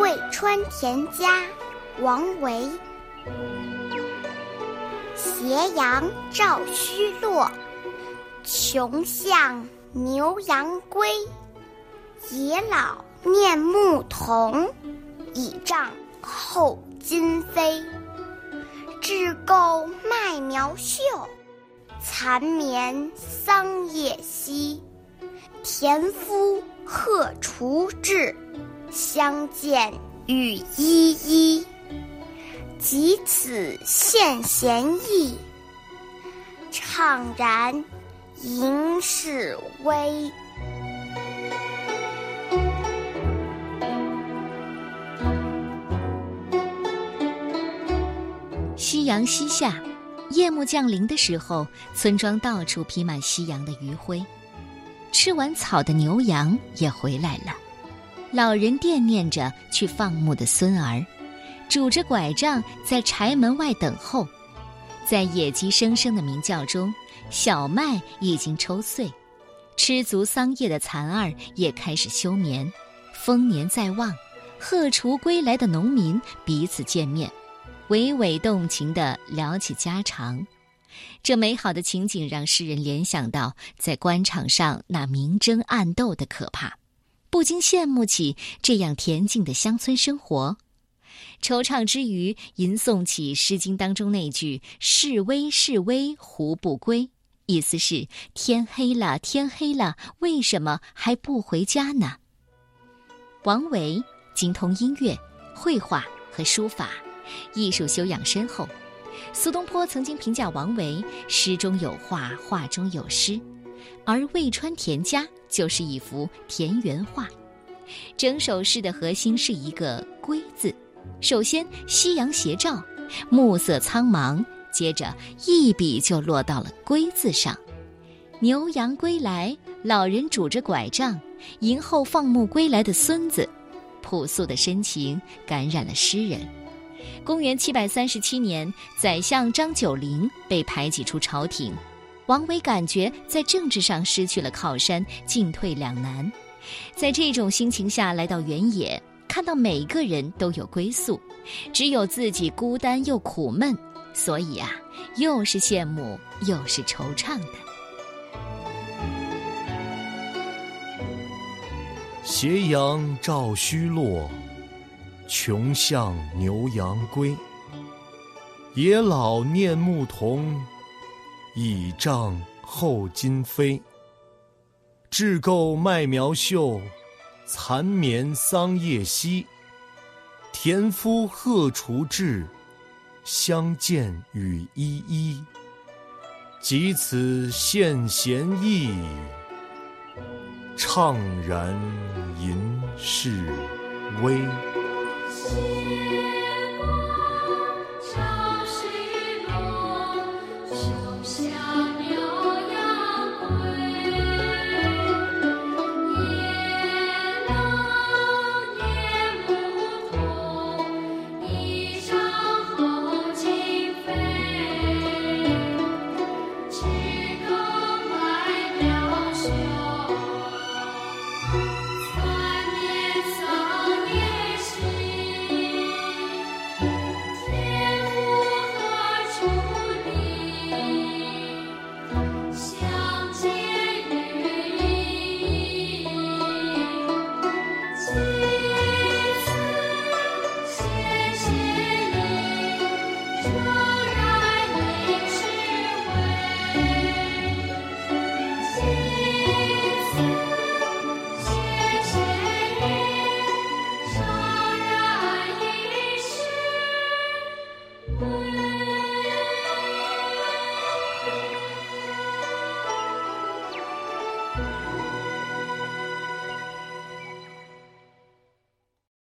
渭川田家，王维。斜阳照虚落，穷巷牛羊归。野老念牧童，倚杖候金飞。雉构麦苗秀，蚕眠桑叶稀。田夫荷锄至，相见欲依依。及此献贤意，怅然迎世微。夕阳西下，夜幕降临的时候，村庄到处披满夕阳的余晖。吃完草的牛羊也回来了，老人惦念着去放牧的孙儿。拄着拐杖在柴门外等候，在野鸡声声的鸣叫中，小麦已经抽穗，吃足桑叶的蚕儿也开始休眠。丰年在望，荷锄归来的农民彼此见面，娓娓动情地聊起家常。这美好的情景让诗人联想到在官场上那明争暗斗的可怕，不禁羡慕起这样恬静的乡村生活。惆怅之余，吟诵起《诗经》当中那句“示威，示威，胡不归”，意思是天黑了，天黑了，为什么还不回家呢？王维精通音乐、绘画和书法，艺术修养深厚。苏东坡曾经评价王维：“诗中有画，画中有诗。”而渭川田家就是一幅田园画。整首诗的核心是一个“归”字。首先，夕阳斜照，暮色苍茫，接着一笔就落到了“归”字上。牛羊归来，老人拄着拐杖，迎候放牧归来的孙子，朴素的深情感染了诗人。公元七百三十七年，宰相张九龄被排挤出朝廷，王维感觉在政治上失去了靠山，进退两难。在这种心情下来到原野。看到每个人都有归宿，只有自己孤单又苦闷，所以啊，又是羡慕又是惆怅的。斜阳照虚落，穷巷牛羊归。野老念牧童，倚杖候金飞。雉构麦苗秀。蚕眠桑叶稀，田夫荷锄至，相见语依依。及此献贤意，怅然吟世微。